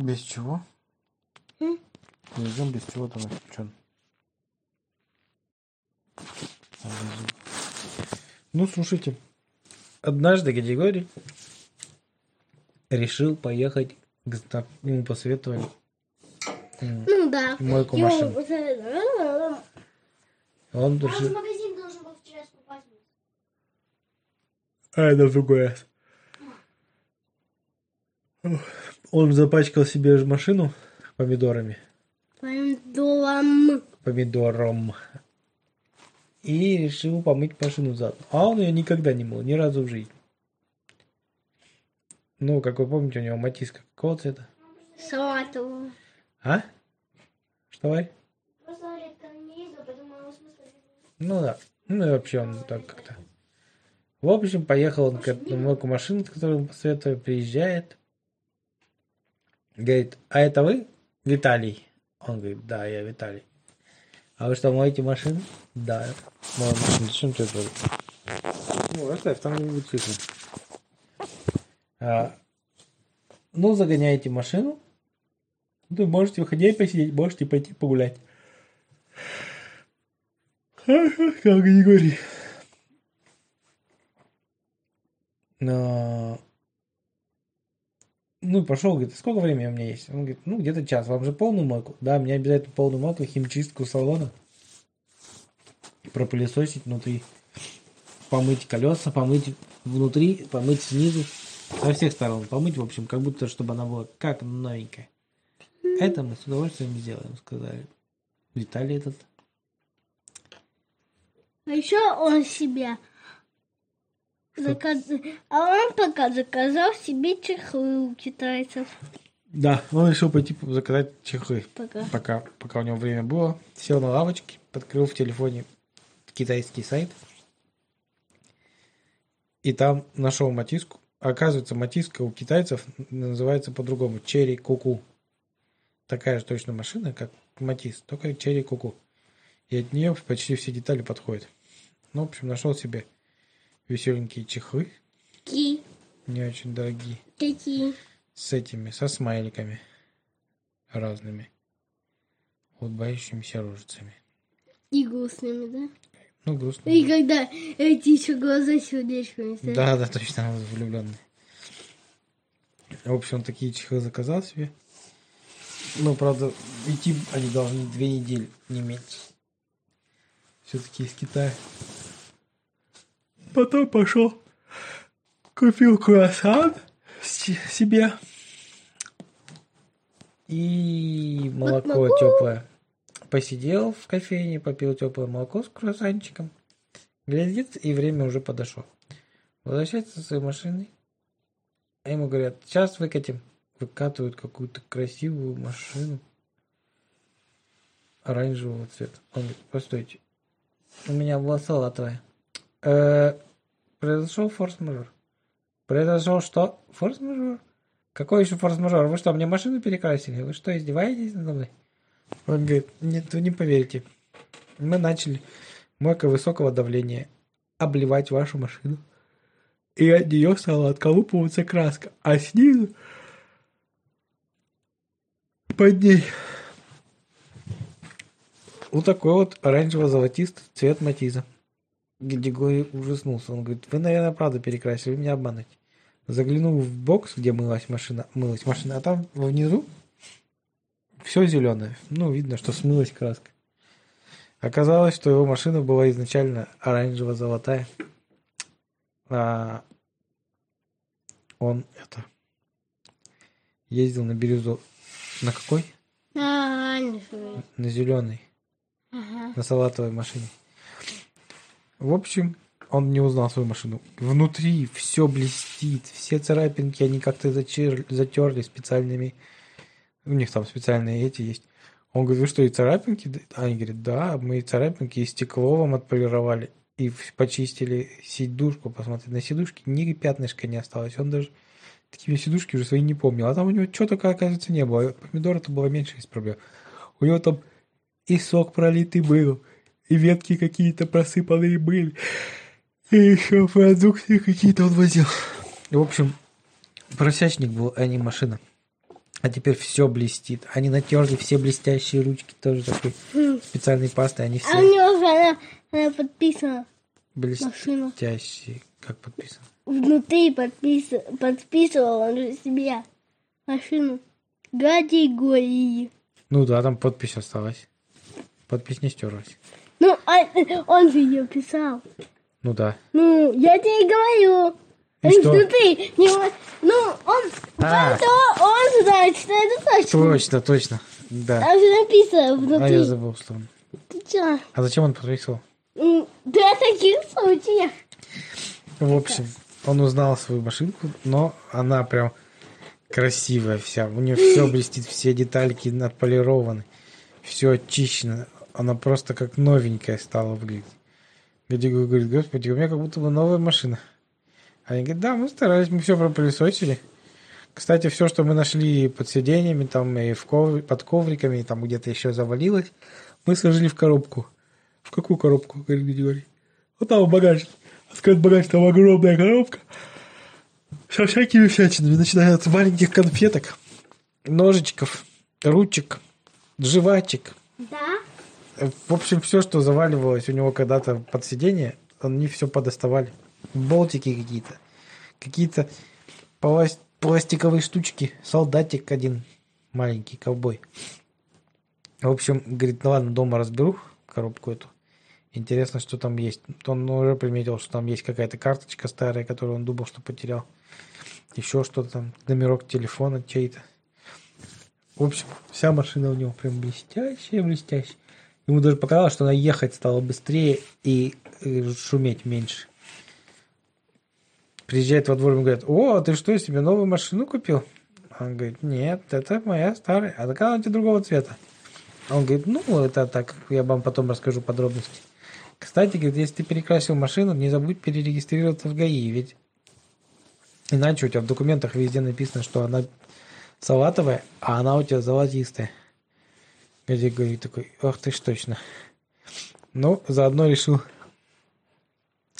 Без чего? М? Идем без чего там, что? Ну, слушайте. Однажды Григорий решил поехать к ему посоветовали Ну да. мойку машин. Он Он в магазин должен был вчера покупать. А, это в другой раз. Он запачкал себе машину помидорами. Помидором. Помидором. И решил помыть машину заодно. А он ее никогда не мыл, ни разу в жизни. Ну, как вы помните, у него матиска какого цвета? Салатового. А? Что, Варь? Ну да. Ну и вообще он так как-то. В общем, поехал он к этому мойку машин, которую ему посоветовали, приезжает. Говорит, а это вы, Виталий? Он говорит, да, я Виталий. А вы что, моете машину? Да. Мою машину. Зачем ты это? Ну, оставь, там не будет слышно. А, ну, загоняете машину. Вы можете выходить посидеть, можете пойти погулять. Как Григорий. Но... Ну, пошел, говорит, сколько времени у меня есть? Он говорит, ну, где-то час. Вам же полную мойку? Да, мне обязательно полную мойку, химчистку салона. Пропылесосить внутри. Помыть колеса, помыть внутри, помыть снизу. Со всех сторон. Помыть, в общем, как будто, чтобы она была как новенькая. Это мы с удовольствием сделаем, сказали. Виталий этот. А еще он себе заказ... А он пока заказал себе чехлы у китайцев. Да, он решил пойти заказать чехлы. Пока. Пока, пока у него время было. Сел на лавочке, подкрыл в телефоне китайский сайт. И там нашел матиску. Оказывается, матиска у китайцев называется по-другому. Черри Куку. Такая же точно машина, как Матис, только Черри Куку. И от нее почти все детали подходят. Ну, в общем, нашел себе веселенькие чехлы, Какие? не очень дорогие, Какие? с этими, со смайликами разными, улыбающимися рожицами. И грустными, да? Ну, грустно. И когда эти еще глаза сердечками стоят. Да, да, точно, он влюбленный. В общем, такие чехлы заказал себе. Ну, правда, идти они должны две недели, не меньше. Все-таки из Китая. Потом пошел, купил круассан себе. И молоко могу. теплое. Посидел в кофейне, попил теплое молоко с круассанчиком. Глядит, и время уже подошло. Возвращается со своей машиной. А ему говорят, сейчас выкатим. Выкатывают какую-то красивую машину оранжевого цвета. Он говорит, постойте, у меня была салатовая. Э, произошел форс-мажор. Произошел что? Форс-мажор? Какой еще форс-мажор? Вы что, мне машину перекрасили? Вы что, издеваетесь надо мной? Он говорит, нет, вы не поверите. Мы начали мойка высокого давления обливать вашу машину. И от нее стала отколупываться краска. А снизу под ней вот такой вот оранжево-золотистый цвет матиза. Григорий ужаснулся. Он говорит, вы, наверное, правда перекрасили, вы меня обманываете. Заглянул в бокс, где мылась машина, мылась машина, а там внизу все зеленое. Ну, видно, что смылась краска. Оказалось, что его машина была изначально оранжево-золотая. А он это ездил на бирюзу. На какой? А, оранжевый. На зеленый. Ага. На салатовой машине. В общем, он не узнал свою машину. Внутри все блестит, все царапинки, они как-то затерли специальными... У них там специальные эти есть. Он говорит, что, и царапинки? д-?» Они говорят, да, мы и царапинки, и стекло вам отполировали, и почистили сидушку, посмотрите, на сидушке ни пятнышка не осталось. Он даже такие сидушки уже свои не помнил. А там у него что только, оказывается, не было. Помидор это было меньше из проблем. У него там и сок пролитый был, и ветки какие-то просыпанные были, и еще продукты какие-то он возил. В общем, просячник был, а не машина. А теперь все блестит. Они натерли все блестящие ручки тоже такой специальной пастой. Они А у все него же она, она подписана. блестящие. Как подписано? Внутри подпис... подписывал он же себе машину. Гадигории. Ну да, там подпись осталась. Подпись не стерлась. Ну, а, он же ее писал. Ну да. Ну, я тебе говорю. И Он что? Внутри него... Ну, он... А. Зато он знает, что это точно. Точно, точно. Да. Там же написано А внутри. я забыл, что он. Ты чё? А зачем он подписывал? Для таких случаев. В общем, он узнал свою машинку, но она прям красивая вся. У нее все блестит, все детальки отполированы. Все очищено. Она просто как новенькая стала выглядеть. Гадюга говорит, господи, у меня как будто бы новая машина. Они говорят, да, мы старались, мы все пропылесосили. Кстати, все, что мы нашли под сиденьями, там и в ков- под ковриками, и там где-то еще завалилось, мы сложили в коробку. В какую коробку, говорит Григорий? Вот там багажник. Открыт багаж, там огромная коробка. Со всякими всячинами, начиная от маленьких конфеток, ножичков, ручек, жвачек. Да? В общем, все, что заваливалось у него когда-то под сиденье, они все подоставали. Болтики какие-то, какие-то плас- пластиковые штучки, солдатик один маленький, ковбой. В общем, говорит, ну ладно, дома разберу коробку эту. Интересно, что там есть. Он уже приметил, что там есть какая-то карточка старая, которую он думал, что потерял. Еще что-то там, номерок телефона чей-то. В общем, вся машина у него прям блестящая, блестящая. Ему даже показалось, что она ехать стала быстрее и э, шуметь меньше. Приезжает во двор и говорит, о, а ты что, себе новую машину купил? Он говорит, нет, это моя старая. А такая она тебе другого цвета. Он говорит, ну, это так, я вам потом расскажу подробности. Кстати, говорит, если ты перекрасил машину, не забудь перерегистрироваться в ГАИ, ведь иначе у тебя в документах везде написано, что она салатовая, а она у тебя золотистая. Гадик говорит такой, ах ты ж точно. Ну, заодно решил,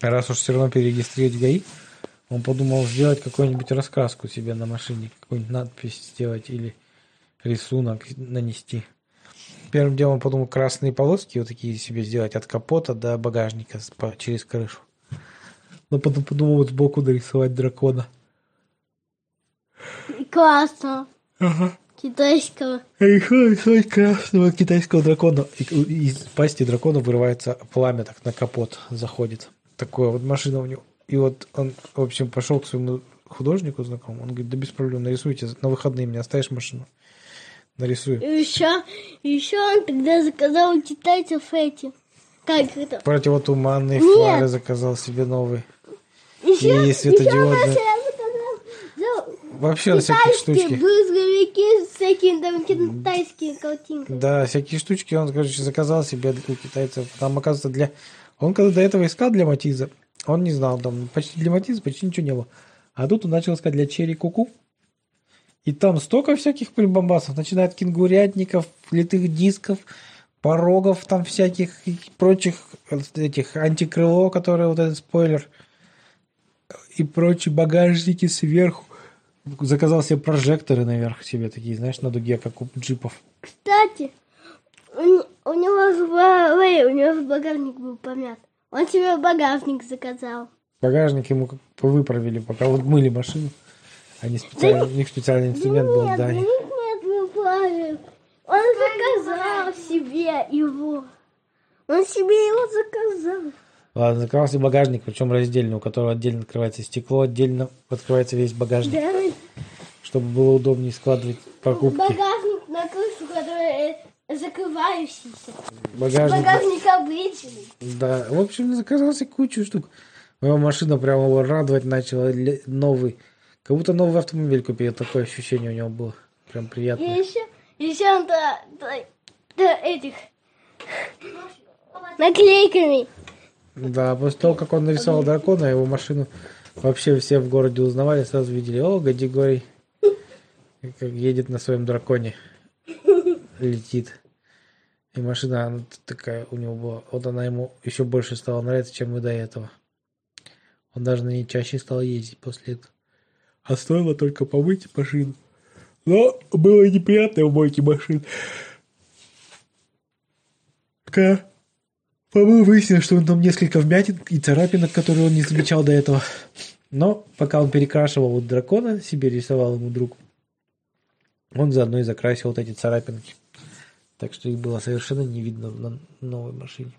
раз уж все равно перерегистрировать в ГАИ, он подумал сделать какую-нибудь раскраску себе на машине, какую-нибудь надпись сделать или рисунок нанести. Первым делом подумал красные полоски вот такие себе сделать от капота до багажника по- через крышу. Но потом подумал вот сбоку нарисовать дракона. Классно. Ага. Китайского. Нарисовать красного китайского дракона. И из пасти дракона вырывается пламя, так на капот заходит. Такое вот машина у него. И вот он, в общем, пошел к своему художнику знакомому. Он говорит, да без проблем, нарисуйте. На выходные мне оставишь машину. Нарисую. И еще, еще он тогда заказал у китайцев эти. Как это? Противотуманные Нет. фары заказал себе новые. Еще, И светодиодные. еще Вообще на всякие китайские штучки. брызговики, всякие там китайские картинки. Да, всякие штучки он, короче, заказал себе у китайцев. Там, оказывается, для... Он когда до этого искал для Матиза, он не знал, там почти для Матиза почти ничего не было. А тут он начал искать для Черри Куку. И там столько всяких прибамбасов, начиная от кенгурятников, литых дисков, порогов там всяких и прочих э, этих антикрыло, которые вот этот спойлер, и прочие багажники сверху. Заказал себе прожекторы наверх себе такие, знаешь, на дуге, как у джипов. Кстати, у, не- у него же ой, у него же багажник был помят. Он себе багажник заказал. Багажник ему как выправили, пока вот мыли машину. Они специально, у них специальный инструмент был, нет, да. да нет, нет, не плавит. Он заказал себе его. Он себе его заказал. Ладно, заказал себе багажник, причем раздельный, у которого отдельно открывается стекло, отдельно открывается весь багажник, Да, чтобы было удобнее складывать покупки. багажник на крышу, который э, закрывающийся. Багажник, Багажник обычный. да. В общем, заказал себе кучу штук. Моя машина прямо его радовать начала. Новый. Как будто новый автомобиль купил. Такое ощущение у него было. Прям И приятное. еще, еще он до, до- до этих наклейками. Да, после того, как он нарисовал дракона, его машину вообще все в городе узнавали, сразу видели, о, Гадигорий, как едет на своем драконе, летит. И машина она такая у него была. Вот она ему еще больше стала нравиться, чем и до этого. Он даже на ней чаще стал ездить после этого. А стоило только помыть машину. Но было неприятно в мойке машин. Ка. По-моему, выяснилось, что он там несколько вмятин и царапинок, которые он не замечал до этого. Но пока он перекрашивал вот дракона, себе рисовал ему друг, он заодно и закрасил вот эти царапинки. Так что их было совершенно не видно на новой машине.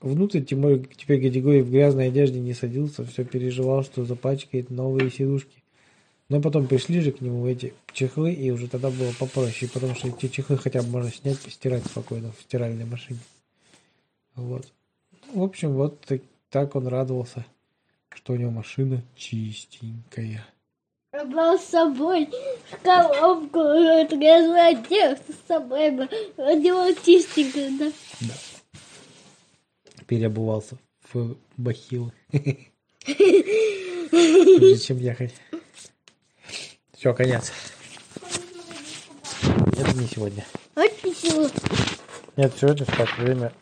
Внутрь Тимур теперь Гадигорий в грязной одежде не садился, все переживал, что запачкает новые сидушки. Но потом пришли же к нему эти чехлы, и уже тогда было попроще, потому что эти чехлы хотя бы можно снять, постирать спокойно в стиральной машине. Вот. В общем, вот так, так он радовался, что у него машина чистенькая. Брал с собой в коробку, грязную одежду с собой. Одевал чистенько, да. Да. Переобувался в бахилы. Прежде чем ехать. Все, конец. Это не сегодня. Вот ничего. Нет, сегодня спать время